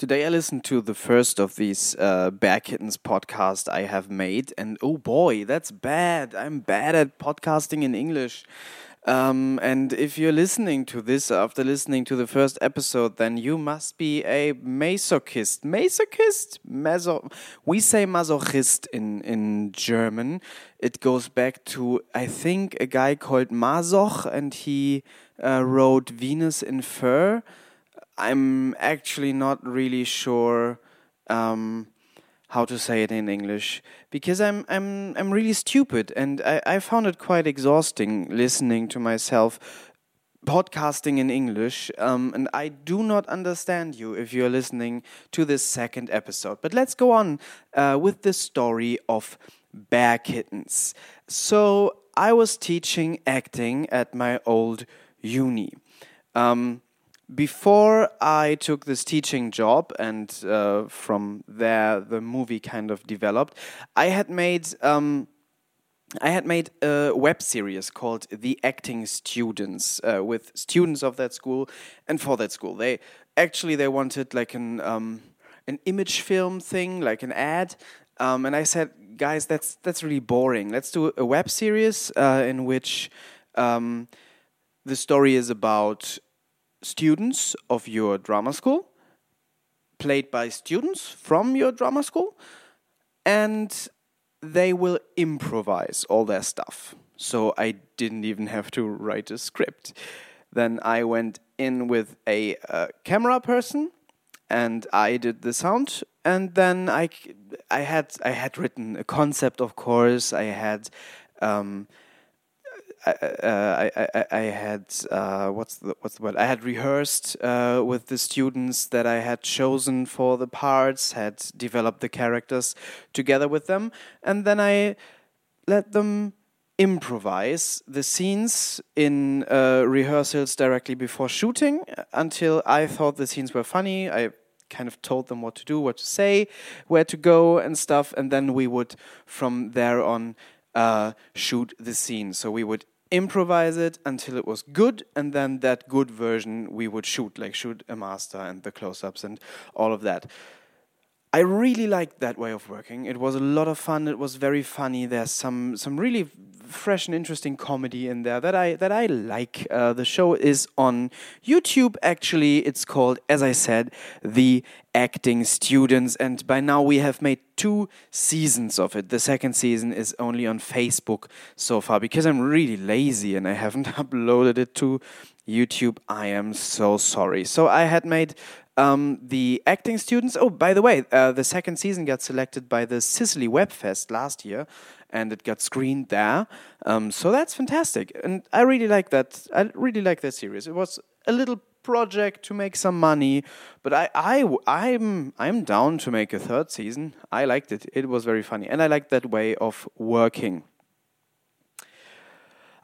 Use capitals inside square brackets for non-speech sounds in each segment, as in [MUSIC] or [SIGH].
Today I listened to the first of these uh, Bear Kittens podcast I have made, and oh boy, that's bad. I'm bad at podcasting in English. Um, and if you're listening to this after listening to the first episode, then you must be a masochist. Masochist? Maso we say masochist in, in German. It goes back to, I think, a guy called Masoch, and he uh, wrote Venus in Fur. I'm actually not really sure um, how to say it in English because I'm I'm I'm really stupid and I, I found it quite exhausting listening to myself podcasting in English um, and I do not understand you if you're listening to this second episode. But let's go on uh, with the story of Bear Kittens. So I was teaching acting at my old uni. Um, before I took this teaching job, and uh, from there the movie kind of developed, I had made. Um, I had made a web series called The Acting Students uh, with students of that school and for that school. They actually they wanted like an um, an image film thing, like an ad, um, and I said, guys, that's that's really boring. Let's do a web series uh, in which um, the story is about students of your drama school, played by students from your drama school, and they will improvise all their stuff. So I didn't even have to write a script. Then I went in with a uh, camera person and I did the sound and then I, I had I had written a concept of course I had um, I, uh, I, I, I had uh, what's the what's the word? I had rehearsed uh, with the students that I had chosen for the parts, had developed the characters together with them, and then I let them improvise the scenes in uh, rehearsals directly before shooting until I thought the scenes were funny. I kind of told them what to do, what to say, where to go, and stuff, and then we would from there on uh, shoot the scene. So we would improvise it until it was good, and then that good version we would shoot, like shoot a master and the close ups and all of that. I really liked that way of working. It was a lot of fun. It was very funny. There's some some really fresh and interesting comedy in there that I that I like. Uh, the show is on YouTube. Actually, it's called, as I said, the Acting Students, and by now we have made two seasons of it. The second season is only on Facebook so far because I'm really lazy and I haven't [LAUGHS] uploaded it to YouTube. I am so sorry. So I had made um, the acting students. Oh, by the way, uh, the second season got selected by the Sicily Web Fest last year, and it got screened there. Um, so that's fantastic, and I really like that. I really like that series. It was a little project to make some money, but I, I, I'm, I'm down to make a third season. I liked it. It was very funny, and I like that way of working.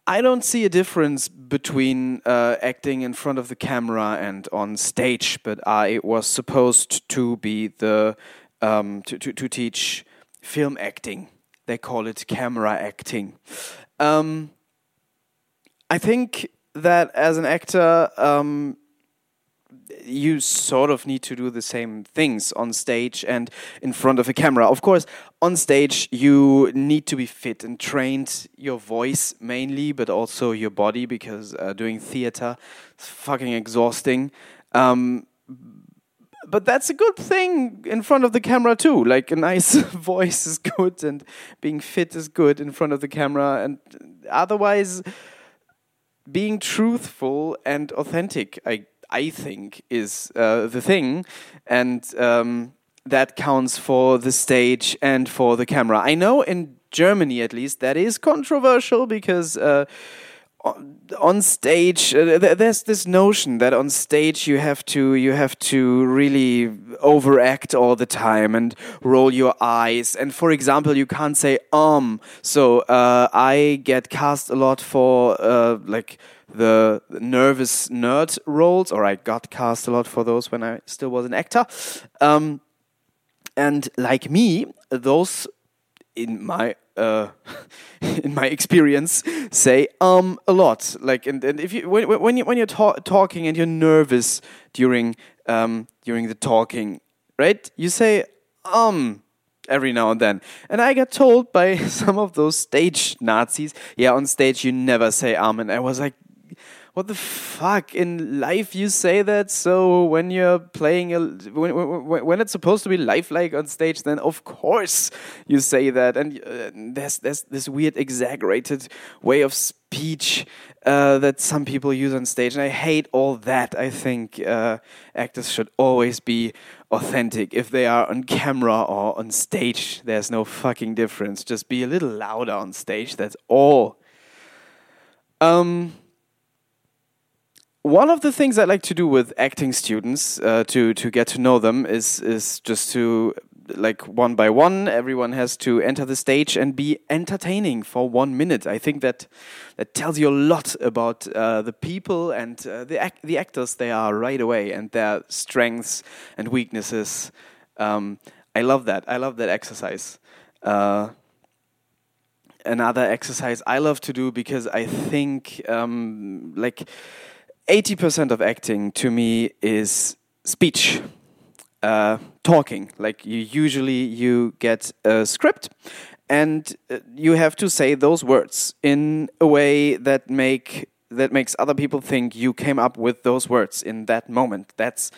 I don't see a difference between uh, acting in front of the camera and on stage, but I was supposed to be the um, to, to, to teach film acting. They call it camera acting. Um, I think that as an actor, um, you sort of need to do the same things on stage and in front of a camera. Of course, on stage, you need to be fit and trained your voice mainly, but also your body because uh, doing theater is fucking exhausting. Um, but that's a good thing in front of the camera too. Like a nice [LAUGHS] voice is good and being fit is good in front of the camera. And otherwise, being truthful and authentic, I I think is uh, the thing, and um, that counts for the stage and for the camera. I know in Germany, at least, that is controversial because. Uh, on stage uh, there's this notion that on stage you have to you have to really overact all the time and roll your eyes and for example you can't say um so uh, i get cast a lot for uh, like the nervous nerd roles, or I got cast a lot for those when I still was an actor. Um, and like me, those in my uh, [LAUGHS] in my experience say um a lot. Like and, and if you when when you when you're ta talking and you're nervous during um during the talking, right? You say um every now and then. And I got told by [LAUGHS] some of those stage Nazis, yeah, on stage you never say um. And I was like, what the fuck? In life you say that. So when you're playing a when, when, when it's supposed to be lifelike on stage then of course you say that. And uh, there's there's this weird exaggerated way of speech uh, that some people use on stage. And i hate all that. I think uh, actors should always be authentic. If they are on camera or on stage there's no fucking difference. Just be a little louder on stage. That's all. Um one of the things I like to do with acting students uh, to to get to know them is is just to like one by one everyone has to enter the stage and be entertaining for one minute. I think that that tells you a lot about uh, the people and uh, the ac the actors they are right away and their strengths and weaknesses. Um, i love that. I love that exercise. Uh, another exercise i love to do because i think um, like 80% of acting to me is speech uh, talking. Like you usually you get a script and uh, you have to say those words in a way that make that makes other people think you came up with those words in that moment. That's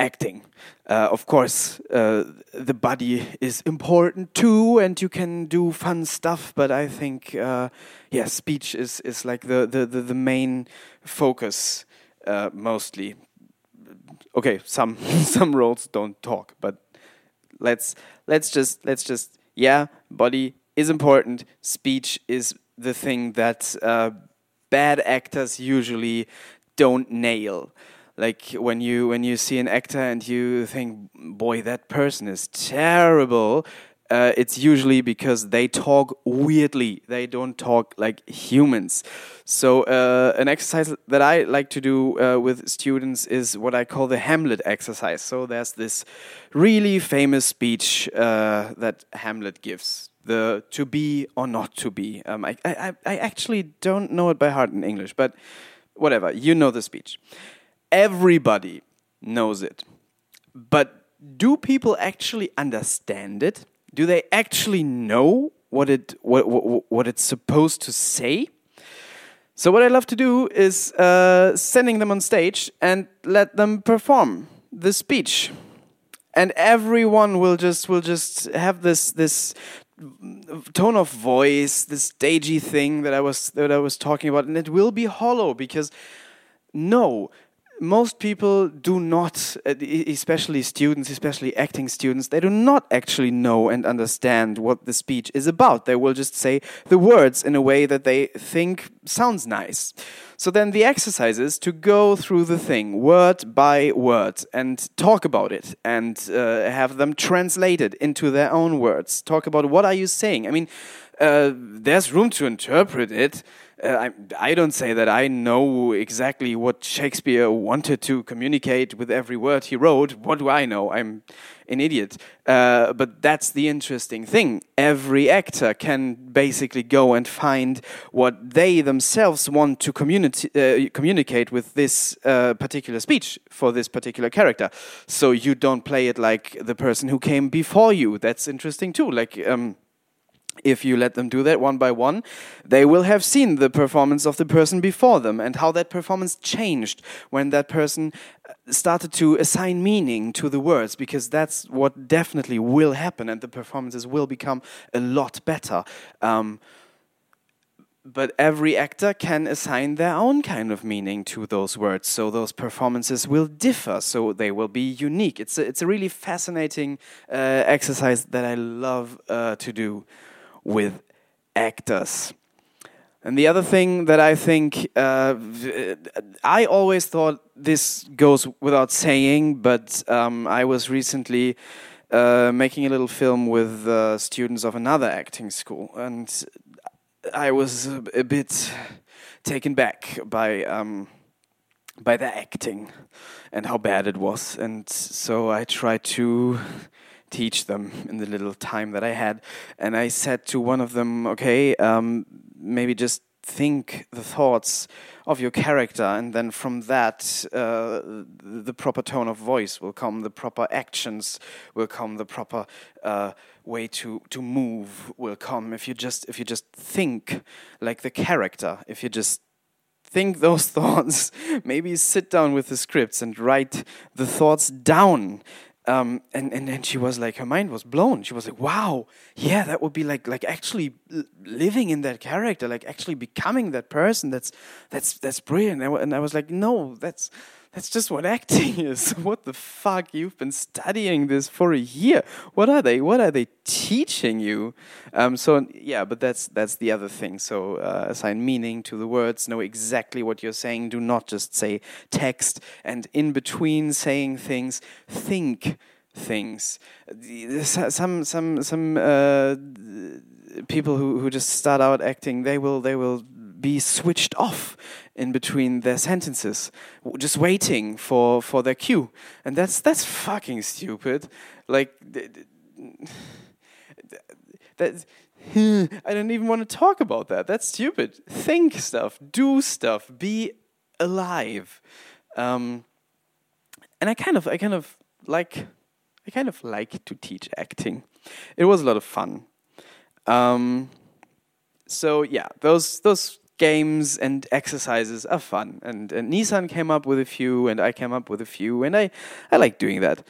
acting uh, of course uh, the body is important too and you can do fun stuff but i think uh, yeah speech is is like the the the, the main focus uh, mostly. Okay, some [LAUGHS] some roles don't talk, but let's let's just let's just yeah, body is important. Speech is the thing that uh, bad actors usually don't nail. Like when you when you see an actor and you think, boy, that person is terrible uh, it's usually because they talk weirdly. They don't talk like humans. So, uh, an exercise that I like to do uh, with students is what I call the Hamlet exercise. So, there's this really famous speech uh, that Hamlet gives the to be or not to be. Um, I, I, I actually don't know it by heart in English, but whatever. You know the speech. Everybody knows it. But do people actually understand it? do they actually know what it what what, what it's supposed to say? So what I love to do is uh, sending them on stage and let them perform the speech, and everyone will just will just have this this tone of voice, this stagey thing that I was that I was talking about, and it will be hollow because no, most people do not, uh, especially students, especially acting students, they do not actually know and understand what the speech is about. They will just say the words in a way that they think sounds nice. So then the exercise is to go through the thing word by word and talk about it and uh, have them translated into their own words. Talk about what are you saying? I mean, uh, there's room to interpret it uh, I, I don't say that I know exactly what Shakespeare wanted to communicate with every word he wrote. What do I know? I'm an idiot. Uh, but that's the interesting thing. Every actor can basically go and find what they themselves want to communi- uh, communicate with this uh, particular speech for this particular character. So you don't play it like the person who came before you. That's interesting too. Like. Um, if you let them do that one by one, they will have seen the performance of the person before them and how that performance changed when that person uh, started to assign meaning to the words, because that's what definitely will happen, and the performances will become a lot better. Um, but every actor can assign their own kind of meaning to those words, so those performances will differ, so they will be unique. It's a, it's a really fascinating uh, exercise that I love uh, to do with actors. And the other thing that I think, uh, I always thought this goes without saying, but um, I was recently uh, making a little film with uh, students of another acting school, and I was a, bit taken back by um, by the acting and how bad it was, and so I tried to teach them in the little time that I had. And I said to one of them, okay, um, maybe just think the thoughts of your character, and then from that, uh, the proper tone of voice will come, the proper actions will come, the proper uh, way to to move will come. If you just if you just think like the character, if you just think those [LAUGHS] thoughts, maybe sit down with the scripts and write the thoughts down um, and and then she was like, her mind was blown. She was like, "Wow, yeah, that would be like like actually living in that character, like actually becoming that person. That's that's that's brilliant." And I was like, "No, that's that's just what acting [LAUGHS] is. What the fuck? You've been studying this for a year. What are they? What are they teaching you? Um, so yeah, but that's that's the other thing. So uh, assign meaning to the words. Know exactly what you're saying. Do not just say text. And in between saying things, think things. Some some some uh, people who who just start out acting, they will they will be switched off in between their sentences, just waiting for, for their cue. And that's, that's fucking stupid. Like, [SIGHS] that, [SIGHS] I don't even want to talk about that. That's stupid. Think stuff, do stuff, be alive. Um, and I kind of, I kind of like, I kind of like to teach acting. It was a lot of fun. Um, so yeah, those those games and exercises are fun. And, and Nisan came up with a few, and I came up with a few, and I, I like doing that.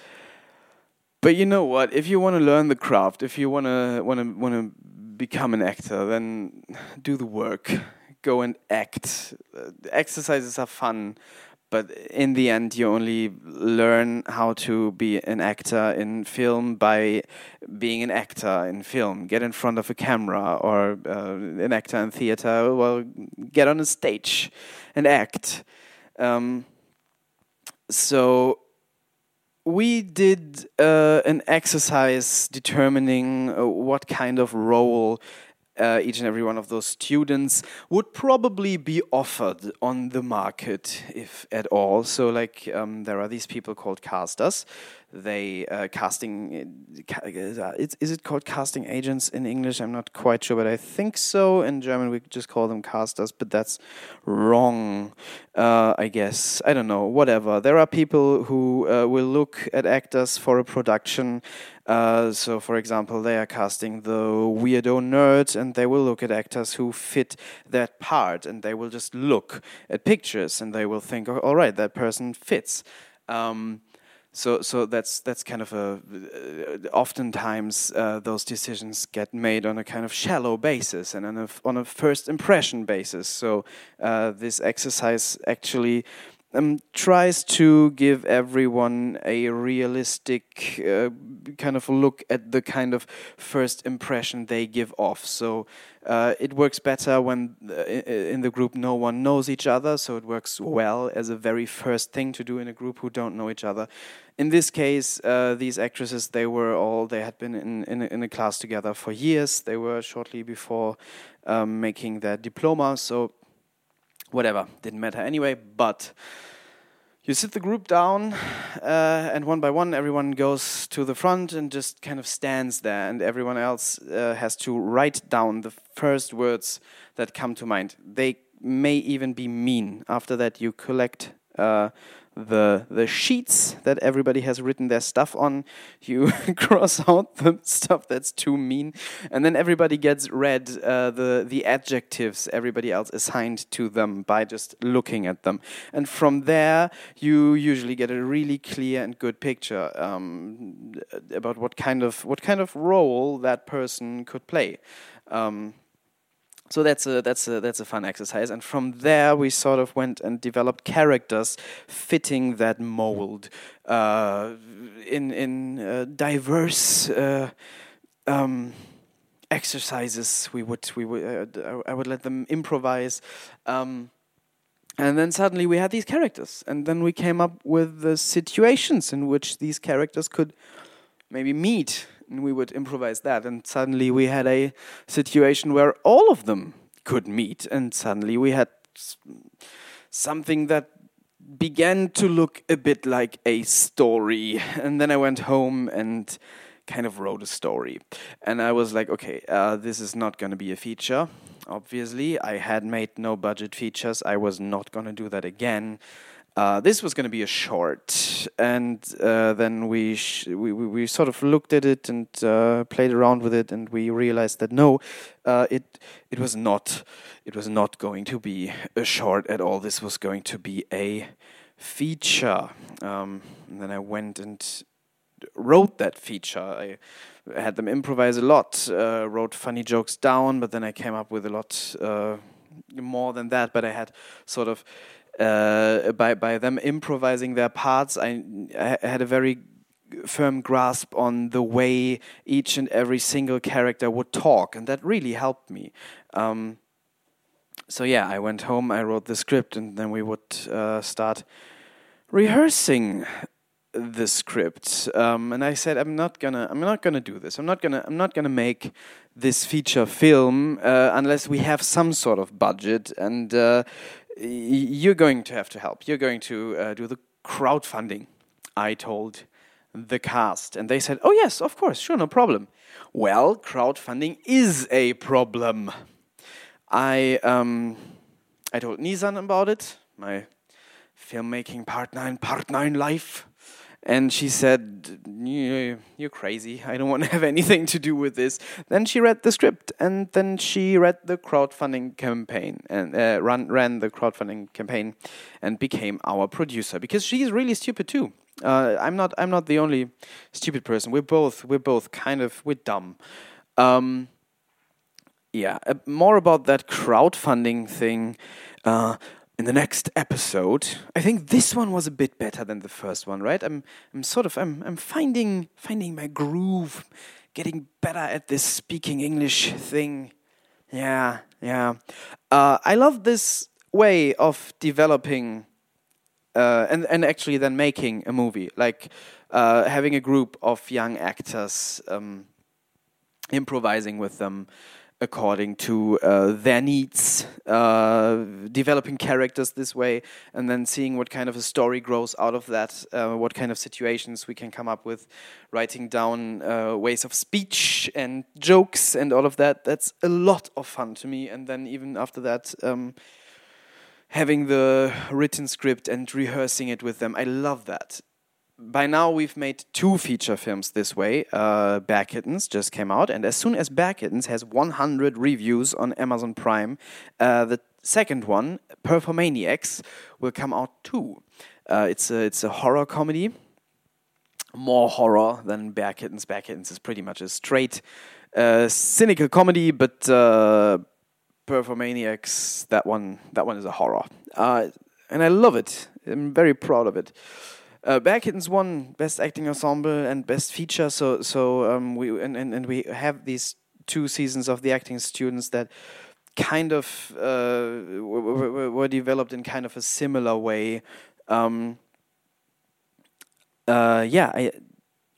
But you know what? If you want to learn the craft, if you want to want to want to become an actor, then do the work. Go and act. Uh, exercises are fun, but in the end you only learn how to be an actor in film by being an actor in film. Get in front of a camera or uh, an actor in theater well get on a stage and act. Um, so we did uh, an exercise determining uh, what kind of role uh, each and every one of those students would probably be offered on the market, if at all. So, like, um, there are these people called casters they uh, casting uh, is it called casting agents in English? I'm not quite sure, but I think so. In German, we just call them casters, but that's wrong. Uh, I guess I don't know. Whatever. There are people who uh, will look at actors for a production. Uh, so, for example, they are casting the weirdo nerd, and they will look at actors who fit that part, and they will just look at pictures, and they will think, oh, "All right, that person fits." Um, so so that's that's kind of a uh, oftentimes uh, those decisions get made on a kind of shallow basis and on a on a first impression basis. So uh, this exercise actually um, tries to give everyone a realistic uh, kind of look at the kind of first impression they give off. So uh, it works better when uh, in the group no one knows each other, so it works well as a very first thing to do in a group who don't know each other. In this case, uh, these actresses they were all they had been in in a, in a class together for years. They were shortly before um, making their diploma, so whatever, didn't matter anyway. But you sit the group down, uh, and one by one, everyone goes to the front and just kind of stands there, and everyone else uh, has to write down the first words that come to mind. They may even be mean. After that, you collect. Uh, the the sheets that everybody has written their stuff on. You [LAUGHS] cross out the stuff that's too mean, and then everybody gets read uh, the the adjectives everybody else assigned to them by just looking at them, and from there you usually get a really clear and good picture um, about what kind of what kind of role that person could play. Um, so that's a that's a that's a fun exercise. And from there we sort of went and developed characters fitting that mold uh, in in uh, diverse uh, um, exercises we would we would uh, I would let them improvise. Um, and then suddenly we had these characters. And then we came up with the situations in which these characters could maybe meet and we would improvise that. And suddenly we had a situation where all of them could meet, and suddenly we had something that began to look a bit like a story. And then I went home and kind of wrote a story. And I was like, okay, uh, this is not going to be a feature. Obviously, I had made no budget features. I was not going to do that again. Uh, this was going to be a short, and uh, then we, we, we sort of looked at it and uh, played around with it, and we realized that no, uh, it it was not it was not going to be a short at all. This was going to be a feature. Um, and then I went and wrote that feature. I had them improvise a lot, uh, wrote funny jokes down, but then I came up with a lot more than that. But I had sort of uh, by by them improvising their parts, I, I had a very firm grasp on the way each and every single character would talk, and that really helped me. Um, so yeah, I went home, I wrote the script, and then we would uh, start rehearsing the script. Um, and I said I'm not gonna I'm not gonna do this. I'm not gonna I'm not gonna make this feature film uh, unless we have some sort of budget. And uh, you're going to have to help. You're going to uh, do the crowdfunding. I told the cast and they said oh yes of course sure no problem. Well crowdfunding is a problem. I um, I told Nisan about it my filmmaking partner in partner in life and she said, You're crazy. I don't want to have anything to do with this. Then she read the script and then she read the crowdfunding campaign and uh, run, ran the crowdfunding campaign and became our producer because she's really stupid too. Uh, I'm not. I'm not the only stupid person. We're both. We're both kind of. We're dumb. Um, yeah. Uh, more about that crowdfunding thing. Uh, in the next episode. I think this one was a bit better than the first one, right? I'm I'm sort of I'm I'm finding finding my groove, getting better at this speaking English thing. Yeah, yeah. Uh, I love this way of developing uh, and and actually then making a movie, like uh, having a group of young actors, um, improvising with them, according to uh, their needs, uh, developing characters this way, and then seeing what kind of a story grows out of that, uh, what kind of situations we can come up with, writing down uh, ways of speech and jokes and all of that. That's a lot of fun to me. And then even after that, um, having the written script and rehearsing it with them, I love that by now we've made two feature films this way. Uh, Bear Kittens just came out, and as soon as Bear Kittens has 100 reviews on Amazon Prime, uh, the second one, Performaniacs, will come out too. Uh, it's a it's a horror comedy, more horror than Bear Kittens. Bear Kittens is pretty much a straight, uh, cynical comedy, but uh, Performaniacs that one that one is a horror, uh, and I love it. I'm very proud of it. Uh, Bear Kittens won Best Acting Ensemble and Best Feature. So so um, we and, and, and we have these two seasons of the acting students that kind of uh, were, were, developed in kind of a similar way. Um, uh, yeah, I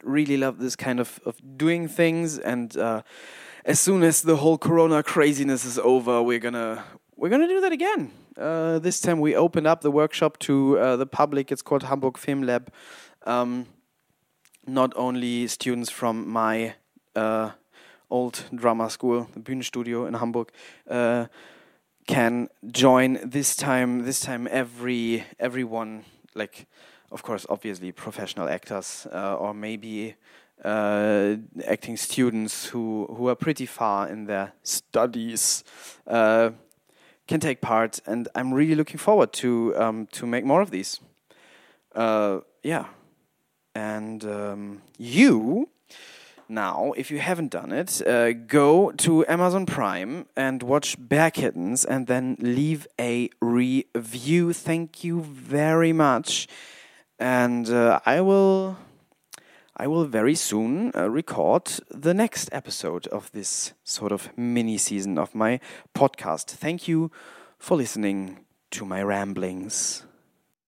really love this kind of, of doing things and uh, as soon as the whole corona craziness is over we're gonna we're gonna do that again uh, this time we opened up the workshop to uh, the public. It's called Hamburg Film Lab. Um, not only students from my uh, old drama school, the Bühnenstudio in Hamburg, uh, can join this time. This time, every everyone, like, of course, obviously professional actors uh, or maybe uh, acting students who who are pretty far in their studies uh, can take part, and I'm really looking forward to um, to make more of these. Uh, yeah, and um, you now, if you haven't done it, uh, go to Amazon Prime and watch Bear Kittens, and then leave a review. Thank you very much, and uh, I will. I will very soon uh, record the next episode of this sort of mini season of my podcast. Thank you for listening to my ramblings.